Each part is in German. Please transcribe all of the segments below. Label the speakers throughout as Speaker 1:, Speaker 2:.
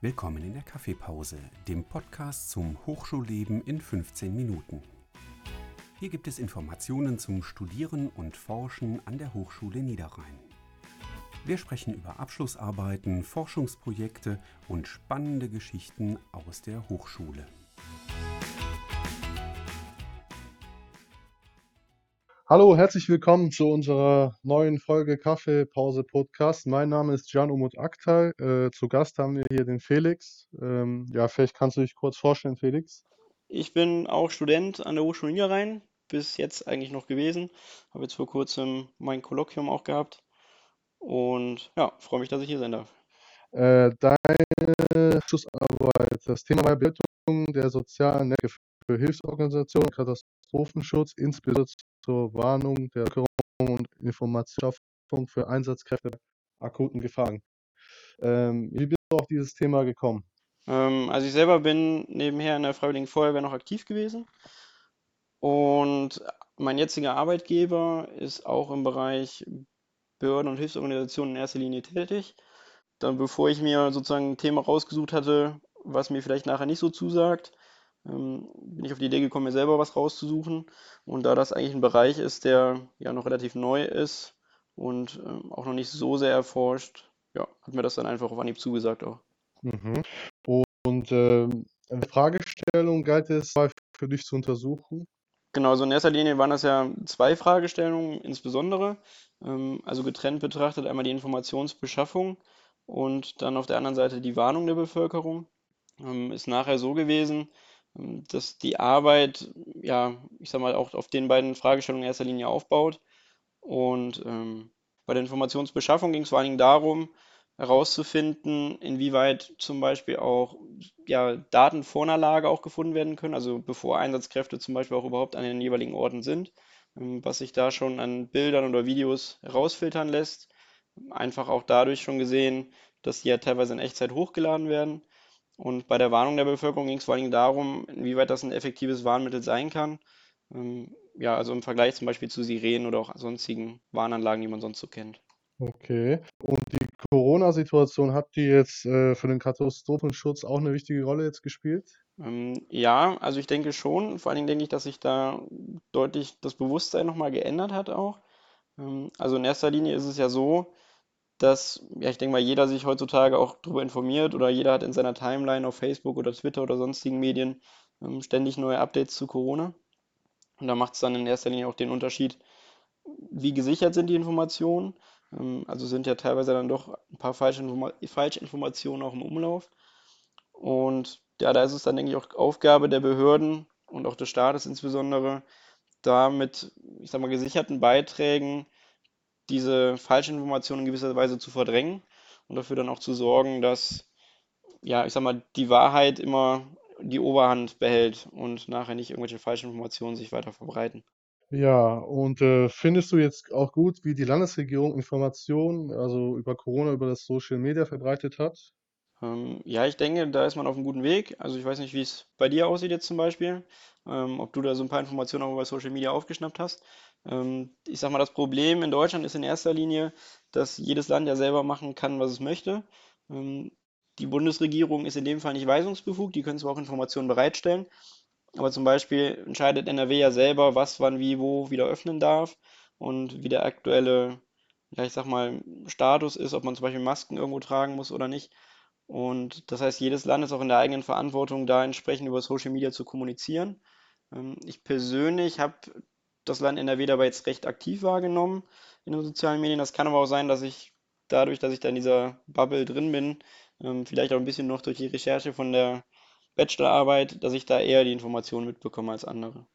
Speaker 1: Willkommen in der Kaffeepause, dem Podcast zum Hochschulleben in 15 Minuten. Hier gibt es Informationen zum Studieren und Forschen an der Hochschule Niederrhein. Wir sprechen über Abschlussarbeiten, Forschungsprojekte und spannende Geschichten aus der Hochschule.
Speaker 2: Hallo, herzlich willkommen zu unserer neuen Folge Kaffeepause Podcast. Mein Name ist Can Umut Aktay. Äh, zu Gast haben wir hier den Felix. Ähm, ja, vielleicht kannst du dich kurz vorstellen, Felix.
Speaker 3: Ich bin auch Student an der Hochschule Niederrhein, bis jetzt eigentlich noch gewesen. Habe jetzt vor kurzem mein Kolloquium auch gehabt und ja, freue mich, dass ich hier sein darf.
Speaker 2: Äh, deine Schlussarbeit, das Thema war Bildung der sozialen Netze für Hilfsorganisationen, Katastrophenschutz, insbesondere zur Warnung der Bevölkerung und Information für Einsatzkräfte akuten Gefahren. Ähm, wie bist du auf dieses Thema gekommen?
Speaker 3: Ähm, also ich selber bin nebenher in der Freiwilligen Feuerwehr noch aktiv gewesen und mein jetziger Arbeitgeber ist auch im Bereich Behörden und Hilfsorganisationen in erster Linie tätig. Dann, bevor ich mir sozusagen ein Thema rausgesucht hatte, was mir vielleicht nachher nicht so zusagt, ähm, bin ich auf die Idee gekommen, mir selber was rauszusuchen. Und da das eigentlich ein Bereich ist, der ja noch relativ neu ist und ähm, auch noch nicht so sehr erforscht, ja, hat mir das dann einfach auf Anhieb zugesagt auch.
Speaker 2: Mhm. Und ähm, eine Fragestellung galt es für dich zu untersuchen?
Speaker 3: Genau, so in erster Linie waren das ja zwei Fragestellungen insbesondere. Ähm, also getrennt betrachtet einmal die Informationsbeschaffung und dann auf der anderen Seite die Warnung der Bevölkerung. Ähm, ist nachher so gewesen, dass die Arbeit, ja, ich sag mal, auch auf den beiden Fragestellungen in erster Linie aufbaut. Und ähm, bei der Informationsbeschaffung ging es vor allen Dingen darum, herauszufinden, inwieweit zum Beispiel auch ja, Daten vor einer Lage auch gefunden werden können, also bevor Einsatzkräfte zum Beispiel auch überhaupt an den jeweiligen Orten sind, ähm, was sich da schon an Bildern oder Videos herausfiltern lässt. Einfach auch dadurch schon gesehen, dass die ja teilweise in Echtzeit hochgeladen werden und bei der Warnung der Bevölkerung ging es vor allen Dingen darum, inwieweit das ein effektives Warnmittel sein kann. Ähm, ja, also im Vergleich zum Beispiel zu Sirenen oder auch sonstigen Warnanlagen, die man sonst so kennt.
Speaker 2: Okay. Und die Corona-Situation hat die jetzt äh, für den Katastrophenschutz auch eine wichtige Rolle jetzt gespielt?
Speaker 3: Ähm, ja, also ich denke schon. Vor allen Dingen denke ich, dass sich da deutlich das Bewusstsein nochmal geändert hat auch. Ähm, also in erster Linie ist es ja so, dass, ja, ich denke mal, jeder sich heutzutage auch darüber informiert oder jeder hat in seiner Timeline auf Facebook oder Twitter oder sonstigen Medien ähm, ständig neue Updates zu Corona. Und da macht es dann in erster Linie auch den Unterschied, wie gesichert sind die Informationen. Ähm, also sind ja teilweise dann doch ein paar Falschinformationen auch im Umlauf. Und ja, da ist es dann, denke ich, auch Aufgabe der Behörden und auch des Staates insbesondere, da mit, ich sag mal, gesicherten Beiträgen diese falschen Informationen in gewisser Weise zu verdrängen und dafür dann auch zu sorgen, dass, ja, ich sag mal, die Wahrheit immer die Oberhand behält und nachher nicht irgendwelche falschen Informationen sich weiter verbreiten.
Speaker 2: Ja, und äh, findest du jetzt auch gut, wie die Landesregierung Informationen, also über Corona, über das Social Media verbreitet hat?
Speaker 3: Ähm, ja, ich denke, da ist man auf einem guten Weg. Also ich weiß nicht, wie es bei dir aussieht jetzt zum Beispiel, ähm, ob du da so ein paar Informationen auch über Social Media aufgeschnappt hast. Ähm, ich sag mal, das Problem in Deutschland ist in erster Linie, dass jedes Land ja selber machen kann, was es möchte. Ähm, die Bundesregierung ist in dem Fall nicht weisungsbefugt, die können zwar auch Informationen bereitstellen, aber zum Beispiel entscheidet NRW ja selber, was, wann, wie, wo wieder öffnen darf und wie der aktuelle, ja, ich sag mal, Status ist, ob man zum Beispiel Masken irgendwo tragen muss oder nicht. Und das heißt, jedes Land ist auch in der eigenen Verantwortung, da entsprechend über Social Media zu kommunizieren. Ähm, ich persönlich habe das Land NRW dabei jetzt recht aktiv wahrgenommen in den sozialen Medien. Das kann aber auch sein, dass ich dadurch, dass ich da in dieser Bubble drin bin, ähm, vielleicht auch ein bisschen noch durch die Recherche von der Bachelorarbeit, dass ich da eher die Informationen mitbekomme als andere.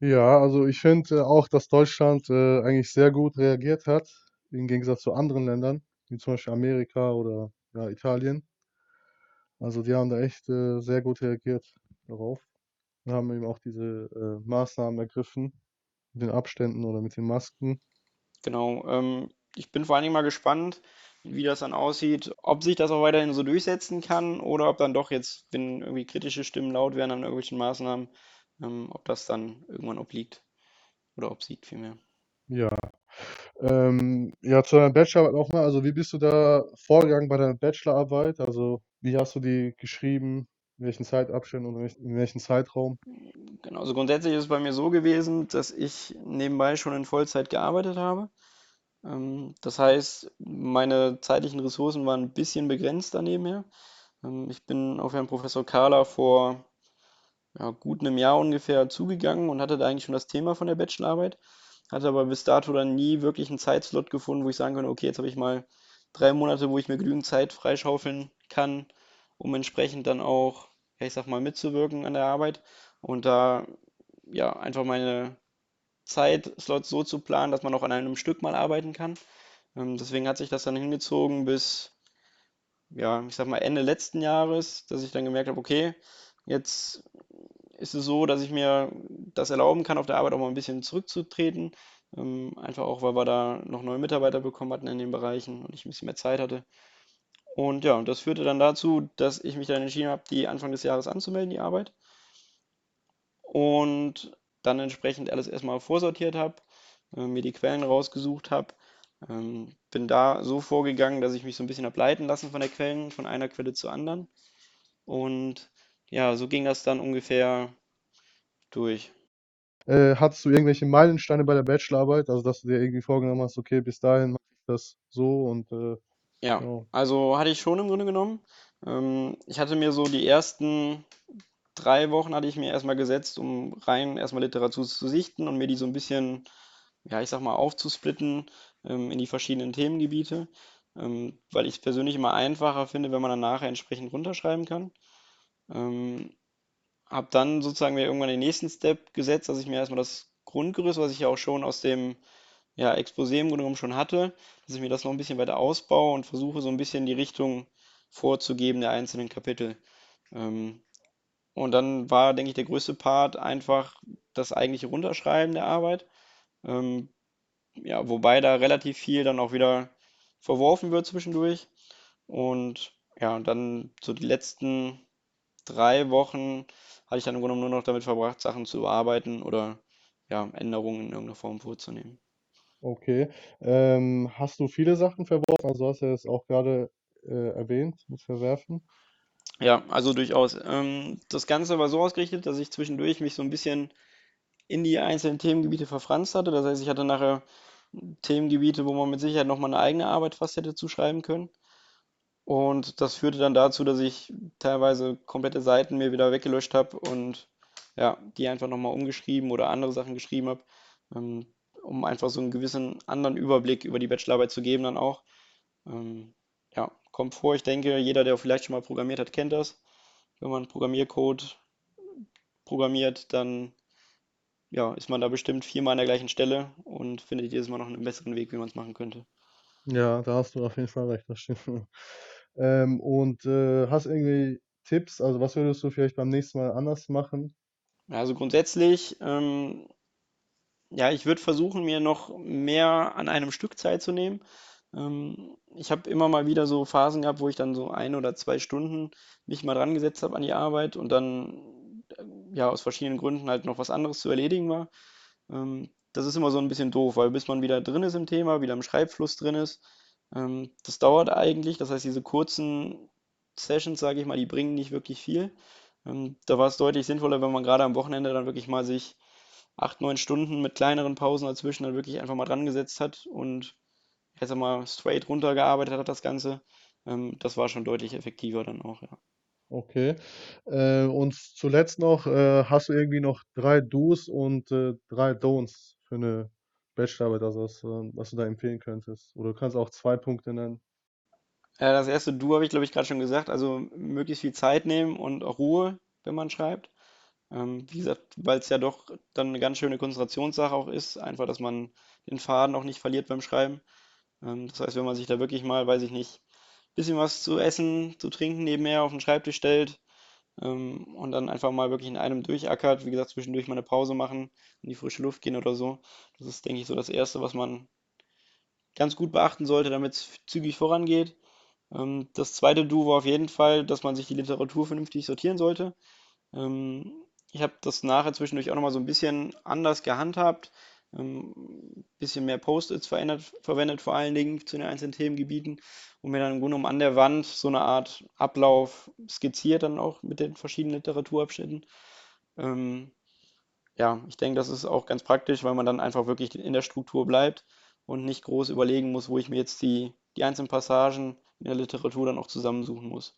Speaker 2: Ja, also ich finde auch, dass Deutschland äh, eigentlich sehr gut reagiert hat, im Gegensatz zu anderen Ländern, wie zum Beispiel Amerika oder ja, Italien. Also die haben da echt äh, sehr gut reagiert darauf und haben eben auch diese äh, Maßnahmen ergriffen, mit den Abständen oder mit den Masken.
Speaker 3: Genau. Ähm, ich bin vor allen Dingen mal gespannt, wie das dann aussieht, ob sich das auch weiterhin so durchsetzen kann oder ob dann doch jetzt, wenn irgendwie kritische Stimmen laut werden an irgendwelchen Maßnahmen, ähm, ob das dann irgendwann obliegt oder obsiegt vielmehr.
Speaker 2: Ja. Ähm, ja, zu deiner Bachelorarbeit nochmal. Also, wie bist du da vorgegangen bei deiner Bachelorarbeit? Also, wie hast du die geschrieben? In welchen Zeitabständen und in welch- in welchem Zeitraum?
Speaker 3: Genau, also grundsätzlich ist es bei mir so gewesen, dass ich nebenbei schon in Vollzeit gearbeitet habe. Ähm, das heißt, meine zeitlichen Ressourcen waren ein bisschen begrenzt daneben her. Ähm, ich bin auf Herrn Professor Kahler vor ja, gut einem Jahr ungefähr zugegangen und hatte da eigentlich schon das Thema von der Bachelorarbeit, hatte aber bis dato dann nie wirklich einen Zeitslot gefunden, wo ich sagen könnte, okay, jetzt habe ich mal drei Monate, wo ich mir genügend Zeit freischaufeln kann, um entsprechend dann auch, ich sag mal, mitzuwirken an der Arbeit und da ja einfach meine Zeitslots so zu planen, dass man auch an einem Stück mal arbeiten kann. Ähm, deswegen hat sich das dann hingezogen bis, ja, ich sag mal Ende letzten Jahres, dass ich dann gemerkt habe, okay, jetzt ist es so, dass ich mir das erlauben kann, auf der Arbeit auch mal ein bisschen zurückzutreten. Ähm, einfach auch, weil wir da noch neue Mitarbeiter bekommen hatten in den Bereichen und ich ein bisschen mehr Zeit hatte. Und ja, das führte dann dazu, dass ich mich dann entschieden habe, die Anfang des Jahres anzumelden, die Arbeit. Und dann entsprechend alles erstmal vorsortiert habe, äh, mir die Quellen rausgesucht habe. Ähm, bin da so vorgegangen, dass ich mich so ein bisschen habe leiten lassen von der Quellen, von einer Quelle zur anderen. Und ja, so ging das dann ungefähr durch.
Speaker 2: Äh, hattest du irgendwelche Meilensteine bei der Bachelorarbeit? Also, dass du dir irgendwie vorgenommen hast, okay, bis dahin mache ich das so und äh,
Speaker 3: Ja,
Speaker 2: ja.
Speaker 3: also hatte ich schon im Grunde genommen. Ähm, ich hatte mir so die ersten drei Wochen hatte ich mir erstmal gesetzt, um rein erstmal Literatur zu sichten und mir die so ein bisschen, ja, ich sag mal, aufzusplitten ähm, in die verschiedenen Themengebiete, ähm, weil ich es persönlich immer einfacher finde, wenn man dann nachher entsprechend runterschreiben kann. Ähm, habe dann sozusagen mir irgendwann den nächsten Step gesetzt, dass ich mir erstmal das Grundgerüst, was ich ja auch schon aus dem ja, Exposé im Grunde genommen schon hatte, dass ich mir das noch ein bisschen weiter ausbaue und versuche so ein bisschen die Richtung vorzugeben der einzelnen Kapitel. Ähm, und dann war, denke ich, der größte Part einfach das eigentliche Runterschreiben der Arbeit. Ähm, ja, wobei da relativ viel dann auch wieder verworfen wird zwischendurch. Und ja, und dann so die letzten drei Wochen hatte ich dann im Grunde genommen nur noch damit verbracht, Sachen zu überarbeiten oder ja, Änderungen in irgendeiner Form vorzunehmen.
Speaker 2: Okay. Ähm, hast du viele Sachen verworfen? Also, du hast ja es auch gerade äh, erwähnt mit Verwerfen.
Speaker 3: Ja, also durchaus. Ähm, das Ganze war so ausgerichtet, dass ich zwischendurch mich so ein bisschen in die einzelnen Themengebiete verfranst hatte. Das heißt, ich hatte nachher Themengebiete, wo man mit Sicherheit nochmal eine eigene Arbeit fast hätte zuschreiben können. Und das führte dann dazu, dass ich teilweise komplette Seiten mir wieder weggelöscht habe und ja, die einfach nochmal umgeschrieben oder andere Sachen geschrieben habe, ähm, um einfach so einen gewissen anderen Überblick über die Bachelorarbeit zu geben dann auch. Ähm, ja, kommt vor, ich denke, jeder, der vielleicht schon mal programmiert hat, kennt das. Wenn man Programmiercode programmiert, dann ja, ist man da bestimmt viermal an der gleichen Stelle und findet jedes Mal noch einen besseren Weg, wie man es machen könnte.
Speaker 2: Ja, da hast du auf jeden Fall recht, das stimmt. Ähm, und äh, hast irgendwie Tipps? Also, was würdest du vielleicht beim nächsten Mal anders machen?
Speaker 3: Also grundsätzlich, ähm, ja, ich würde versuchen, mir noch mehr an einem Stück Zeit zu nehmen. Ähm, ich habe immer mal wieder so Phasen gehabt, wo ich dann so ein oder zwei Stunden mich mal dran gesetzt habe an die Arbeit und dann äh, ja aus verschiedenen Gründen halt noch was anderes zu erledigen war. Ähm, das ist immer so ein bisschen doof, weil bis man wieder drin ist im Thema, wieder im Schreibfluss drin ist, ähm, das dauert eigentlich. Das heißt, diese kurzen Sessions, sage ich mal, die bringen nicht wirklich viel. Ähm, da war es deutlich sinnvoller, wenn man gerade am Wochenende dann wirklich mal sich acht, neun Stunden mit kleineren Pausen dazwischen dann wirklich einfach mal dran gesetzt hat und sag mal straight runtergearbeitet hat das Ganze. Ähm, das war schon deutlich effektiver dann auch, ja.
Speaker 2: Okay. Äh, und zuletzt noch, äh, hast du irgendwie noch drei Do's und äh, drei Don'ts für eine Bachelorarbeit, also was, äh, was du da empfehlen könntest? Oder du kannst auch zwei Punkte nennen.
Speaker 3: Äh, das erste Du habe ich, glaube ich, gerade schon gesagt, also möglichst viel Zeit nehmen und auch Ruhe, wenn man schreibt. Ähm, wie gesagt, weil es ja doch dann eine ganz schöne Konzentrationssache auch ist, einfach, dass man den Faden auch nicht verliert beim Schreiben. Ähm, das heißt, wenn man sich da wirklich mal, weiß ich nicht, bisschen was zu essen, zu trinken nebenher auf den Schreibtisch stellt, ähm, und dann einfach mal wirklich in einem durchackert, wie gesagt, zwischendurch mal eine Pause machen, in die frische Luft gehen oder so. Das ist, denke ich, so das Erste, was man ganz gut beachten sollte, damit es zügig vorangeht. Ähm, das zweite Do war auf jeden Fall, dass man sich die Literatur vernünftig sortieren sollte. Ähm, ich habe das nachher zwischendurch auch nochmal so ein bisschen anders gehandhabt. ähm, bisschen mehr Post-its verwendet, vor allen Dingen zu den einzelnen Themengebieten und mir dann im Grunde genommen an der Wand so eine Art Ablauf skizziert, dann auch mit den verschiedenen Literaturabschnitten. Ähm, ja, ich denke, das ist auch ganz praktisch, weil man dann einfach wirklich in der Struktur bleibt und nicht groß überlegen muss, wo ich mir jetzt die, die einzelnen Passagen in der Literatur dann auch zusammensuchen muss.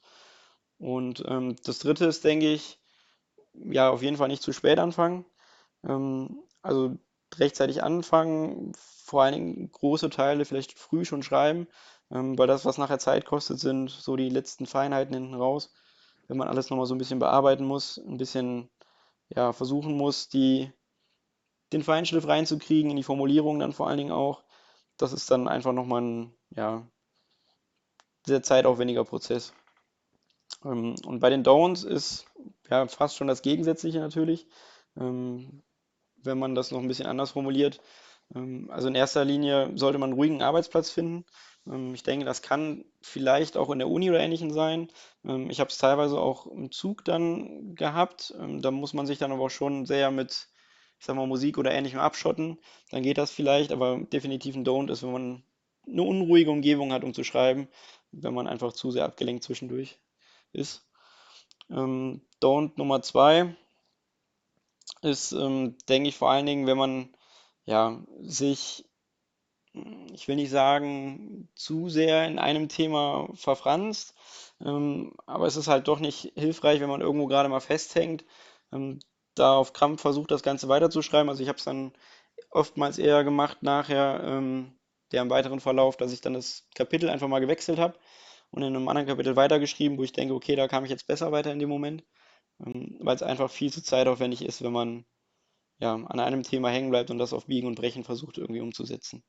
Speaker 3: Und ähm, das dritte ist, denke ich, ja, auf jeden Fall nicht zu spät anfangen. Ähm, also rechtzeitig anfangen, vor allen Dingen große Teile vielleicht früh schon schreiben, ähm, weil das, was nachher Zeit kostet, sind so die letzten Feinheiten hinten raus. Wenn man alles nochmal so ein bisschen bearbeiten muss, ein bisschen ja, versuchen muss, die, den Feinschliff reinzukriegen, in die Formulierung dann vor allen Dingen auch. Das ist dann einfach nochmal ein ja, sehr zeitaufwendiger Prozess. Ähm, und bei den Don'ts ist ja fast schon das Gegensätzliche natürlich, ähm, wenn man das noch ein bisschen anders formuliert. Ähm, also in erster Linie sollte man einen ruhigen Arbeitsplatz finden. Ich denke, das kann vielleicht auch in der Uni oder Ähnlichem sein. Ich habe es teilweise auch im Zug dann gehabt. Da muss man sich dann aber auch schon sehr mit, ich sag mal, Musik oder Ähnlichem abschotten. Dann geht das vielleicht, aber definitiv ein Don't ist, wenn man eine unruhige Umgebung hat, um zu schreiben, wenn man einfach zu sehr abgelenkt zwischendurch ist. Ähm, Don't Nummer zwei ist, ähm, denke ich, vor allen Dingen, wenn man ja, sich, ich will nicht sagen, zu sehr in einem Thema verfranst, ähm, aber es ist halt doch nicht hilfreich, wenn man irgendwo gerade mal festhängt, ähm, da auf Krampf versucht, das Ganze weiterzuschreiben. Also ich habe es dann oftmals eher gemacht nachher, ähm, der im weiteren Verlauf, dass ich dann das Kapitel einfach mal gewechselt habe und in einem anderen Kapitel weitergeschrieben, wo ich denke, okay, da kam ich jetzt besser weiter in dem Moment, ähm, weil es einfach viel zu zeitaufwendig ist, wenn man ja, an einem Thema hängen bleibt und das auf Biegen und Brechen versucht irgendwie umzusetzen.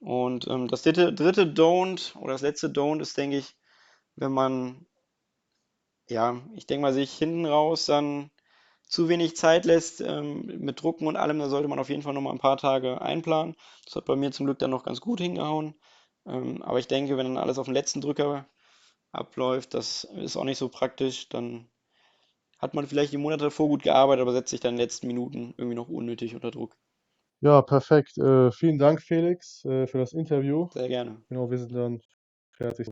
Speaker 3: Und ähm, das dritte, dritte Don't oder das letzte Don't ist, denke ich, wenn man, ja, ich denke mal, sich hinten raus dann zu wenig Zeit lässt ähm, mit Drucken und allem, da sollte man auf jeden Fall nochmal ein paar Tage einplanen. Das hat bei mir zum Glück dann noch ganz gut hingehauen. Ähm, aber ich denke, wenn dann alles auf den letzten Drücker abläuft, das ist auch nicht so praktisch, dann hat man vielleicht die Monate davor gut gearbeitet, aber setzt sich dann in den letzten Minuten irgendwie noch unnötig unter Druck.
Speaker 2: Ja, perfekt. Äh, vielen Dank, Felix, äh, für das Interview.
Speaker 3: Sehr gerne.
Speaker 2: Genau, wir sind dann fertig.